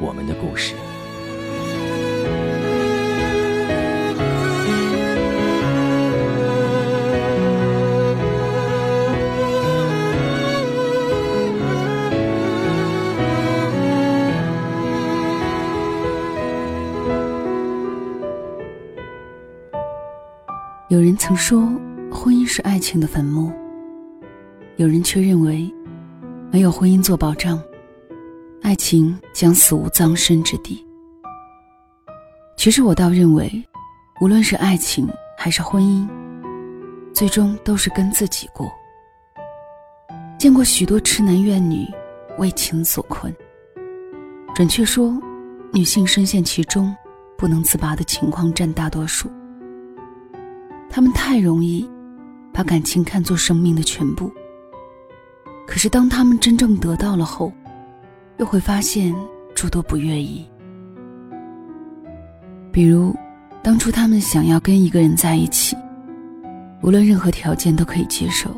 我们的故事。有人曾说，婚姻是爱情的坟墓；有人却认为，没有婚姻做保障。爱情将死无葬身之地。其实我倒认为，无论是爱情还是婚姻，最终都是跟自己过。见过许多痴男怨女为情所困。准确说，女性深陷其中不能自拔的情况占大多数。她们太容易把感情看作生命的全部。可是当她们真正得到了后，又会发现诸多不愿意，比如，当初他们想要跟一个人在一起，无论任何条件都可以接受。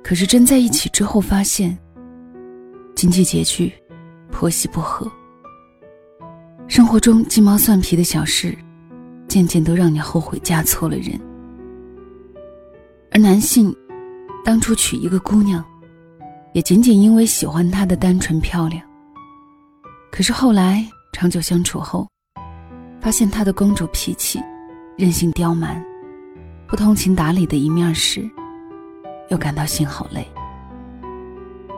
可是真在一起之后，发现经济拮据，婆媳不和，生活中鸡毛蒜皮的小事，渐渐都让你后悔嫁错了人。而男性，当初娶一个姑娘。也仅仅因为喜欢她的单纯漂亮。可是后来长久相处后，发现她的公主脾气、任性刁蛮、不通情达理的一面时，又感到心好累。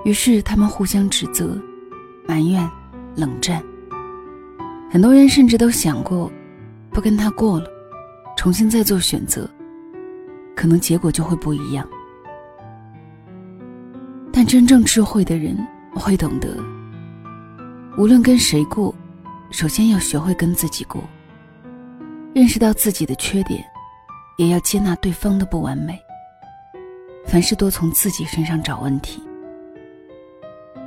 于是他们互相指责、埋怨、冷战。很多人甚至都想过，不跟他过了，重新再做选择，可能结果就会不一样。真正智慧的人会懂得，无论跟谁过，首先要学会跟自己过。认识到自己的缺点，也要接纳对方的不完美。凡事多从自己身上找问题。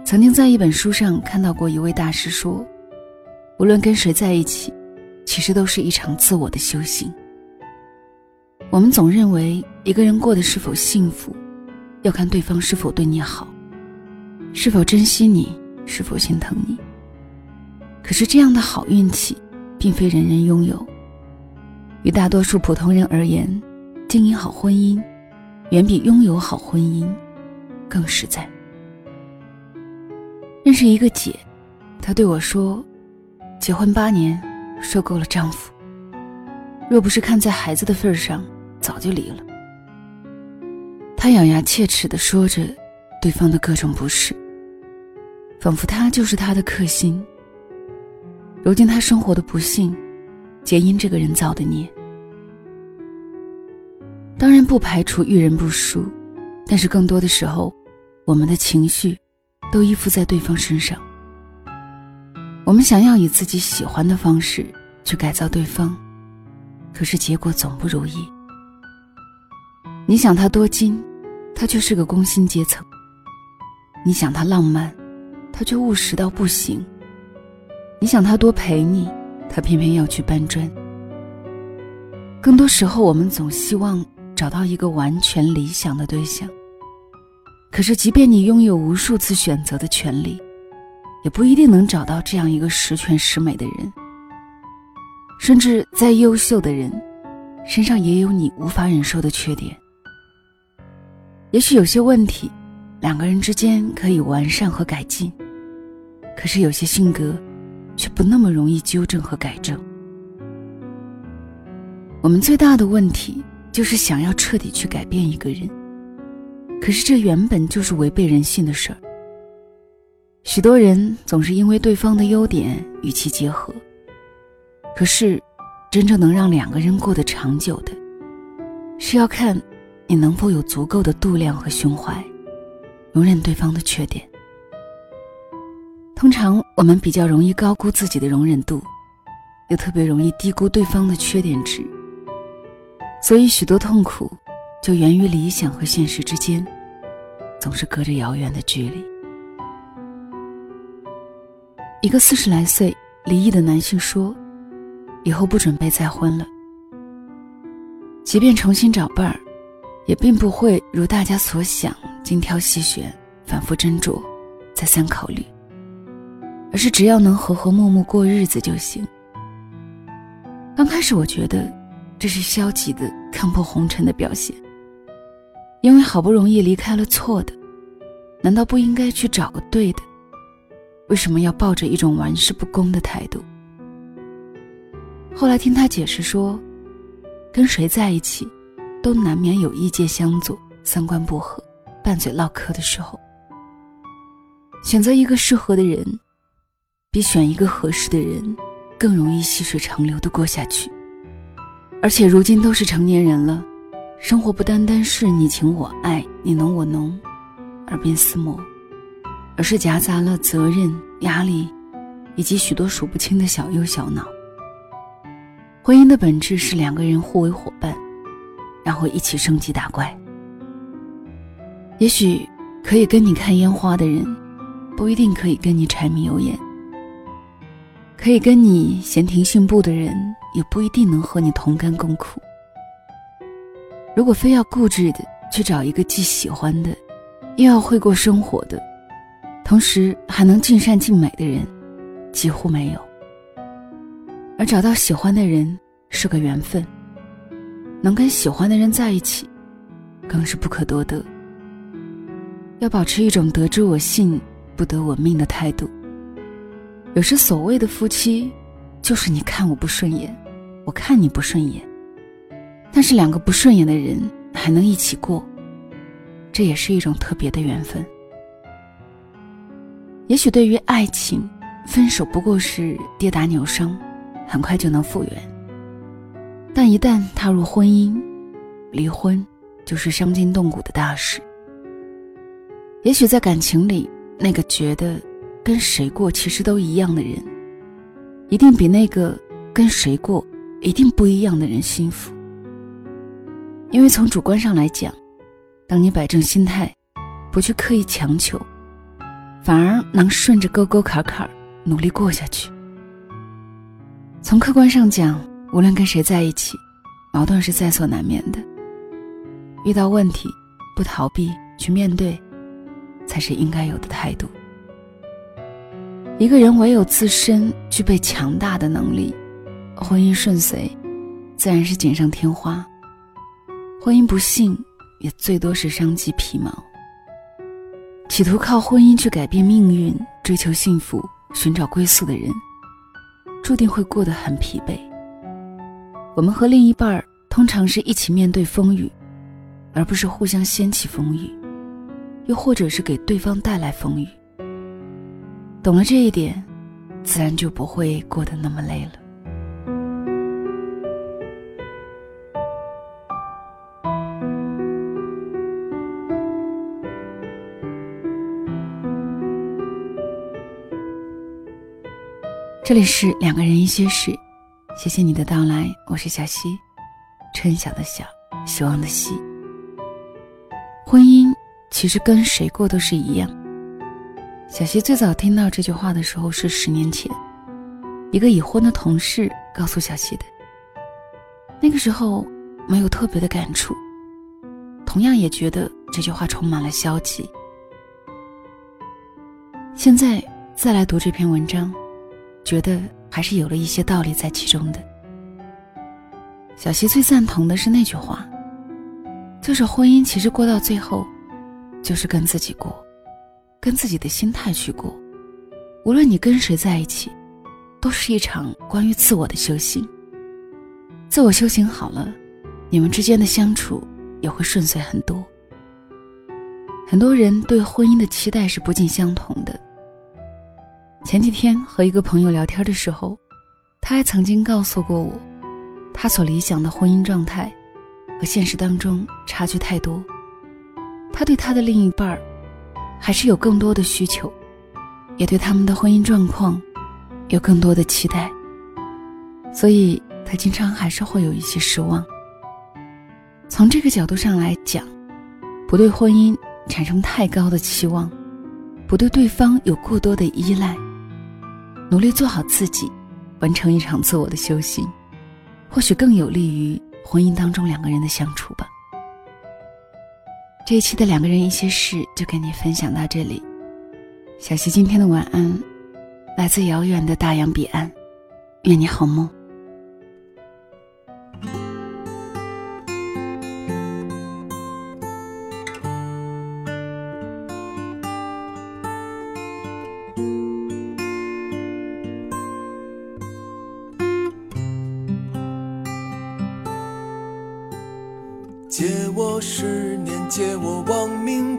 曾经在一本书上看到过一位大师说，无论跟谁在一起，其实都是一场自我的修行。我们总认为一个人过得是否幸福。要看对方是否对你好，是否珍惜你，是否心疼你。可是这样的好运气，并非人人拥有。与大多数普通人而言，经营好婚姻，远比拥有好婚姻更实在。认识一个姐，她对我说：“结婚八年，受够了丈夫。若不是看在孩子的份上，早就离了。”他咬牙切齿地说着对方的各种不是，仿佛他就是他的克星。如今他生活的不幸，皆因这个人造的孽。当然不排除遇人不淑，但是更多的时候，我们的情绪都依附在对方身上。我们想要以自己喜欢的方式去改造对方，可是结果总不如意。你想他多金？他却是个工薪阶层。你想他浪漫，他却务实到不行。你想他多陪你，他偏偏要去搬砖。更多时候，我们总希望找到一个完全理想的对象。可是，即便你拥有无数次选择的权利，也不一定能找到这样一个十全十美的人。甚至再优秀的人，身上也有你无法忍受的缺点。也许有些问题，两个人之间可以完善和改进，可是有些性格，却不那么容易纠正和改正。我们最大的问题就是想要彻底去改变一个人，可是这原本就是违背人性的事儿。许多人总是因为对方的优点与其结合，可是，真正能让两个人过得长久的，是要看你能否有足够的度量和胸怀，容忍对方的缺点。通常我们比较容易高估自己的容忍度，又特别容易低估对方的缺点值，所以许多痛苦就源于理想和现实之间总是隔着遥远的距离。一个四十来岁离异的男性说：“以后不准备再婚了，即便重新找伴儿，也并不会如大家所想精挑细选、反复斟酌、再三考虑。”而是只要能和和睦睦过日子就行。刚开始我觉得这是消极的、看破红尘的表现，因为好不容易离开了错的，难道不应该去找个对的？为什么要抱着一种玩世不恭的态度？后来听他解释说，跟谁在一起，都难免有意见相左、三观不合、拌嘴唠嗑的时候。选择一个适合的人。比选一个合适的人更容易细水长流的过下去。而且如今都是成年人了，生活不单单是你情我爱、你侬我侬、耳鬓厮磨，而是夹杂了责任、压力，以及许多数不清的小忧小恼。婚姻的本质是两个人互为伙伴，然后一起升级打怪。也许可以跟你看烟花的人，不一定可以跟你柴米油盐。可以跟你闲庭信步的人，也不一定能和你同甘共苦。如果非要固执的去找一个既喜欢的，又要会过生活的，同时还能尽善尽美的人，几乎没有。而找到喜欢的人是个缘分，能跟喜欢的人在一起，更是不可多得。要保持一种得之我幸，不得我命的态度。有时所谓的夫妻，就是你看我不顺眼，我看你不顺眼，但是两个不顺眼的人还能一起过，这也是一种特别的缘分。也许对于爱情，分手不过是跌打扭伤，很快就能复原；但一旦踏入婚姻，离婚就是伤筋动骨的大事。也许在感情里，那个觉得。跟谁过其实都一样的人，一定比那个跟谁过一定不一样的人幸福。因为从主观上来讲，当你摆正心态，不去刻意强求，反而能顺着沟沟坎坎努力过下去。从客观上讲，无论跟谁在一起，矛盾是在所难免的。遇到问题，不逃避，去面对，才是应该有的态度。一个人唯有自身具备强大的能力，婚姻顺遂，自然是锦上添花；婚姻不幸，也最多是伤及皮毛。企图靠婚姻去改变命运、追求幸福、寻找归宿的人，注定会过得很疲惫。我们和另一半通常是一起面对风雨，而不是互相掀起风雨，又或者是给对方带来风雨。懂了这一点，自然就不会过得那么累了。这里是两个人一些事，谢谢你的到来，我是小溪，春晓的晓，希望的希。婚姻其实跟谁过都是一样。小溪最早听到这句话的时候是十年前，一个已婚的同事告诉小溪的。那个时候没有特别的感触，同样也觉得这句话充满了消极。现在再来读这篇文章，觉得还是有了一些道理在其中的。小溪最赞同的是那句话，就是婚姻其实过到最后，就是跟自己过。跟自己的心态去过，无论你跟谁在一起，都是一场关于自我的修行。自我修行好了，你们之间的相处也会顺遂很多。很多人对婚姻的期待是不尽相同的。前几天和一个朋友聊天的时候，他还曾经告诉过我，他所理想的婚姻状态和现实当中差距太多。他对他的另一半儿还是有更多的需求，也对他们的婚姻状况有更多的期待，所以他经常还是会有一些失望。从这个角度上来讲，不对婚姻产生太高的期望，不对对方有过多的依赖，努力做好自己，完成一场自我的修行，或许更有利于婚姻当中两个人的相处吧。这一期的两个人一些事就跟你分享到这里，小溪今天的晚安，来自遥远的大洋彼岸，愿你好梦。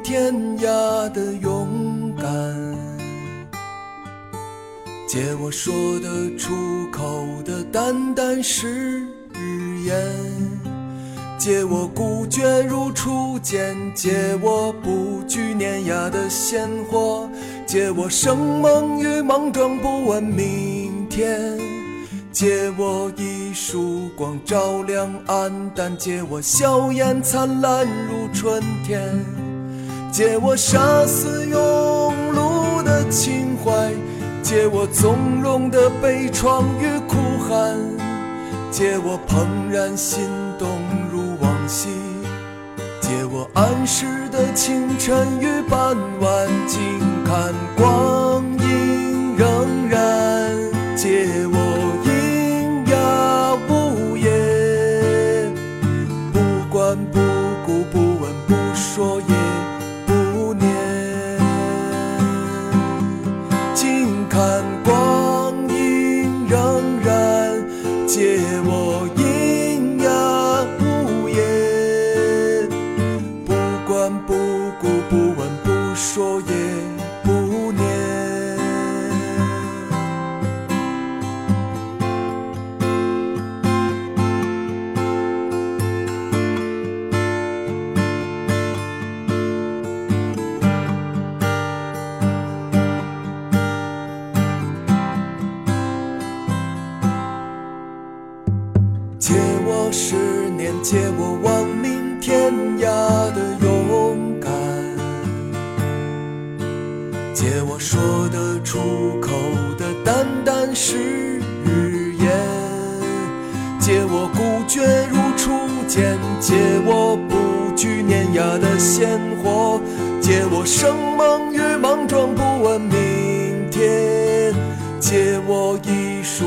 天涯的勇敢，借我说得出口的淡淡誓言，借我孤绝如初见，借我不惧碾压的鲜活，借我生猛与莽撞，不问明天。借我一束光照亮暗淡，借我笑颜灿烂如春天，借我杀死庸碌的情怀，借我纵容的悲怆与哭喊，借我怦然心动如往昔，借我安适的清晨与傍晚，静看光阴荏苒，借我。借我亡命天涯的勇敢，借我说得出口的淡淡誓言，借我孤绝如初见，借我不惧碾压的鲜活，借我生猛与莽撞，不问明天，借我一束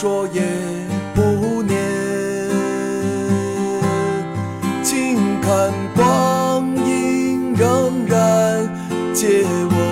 说也不念，静看光阴荏苒，借我。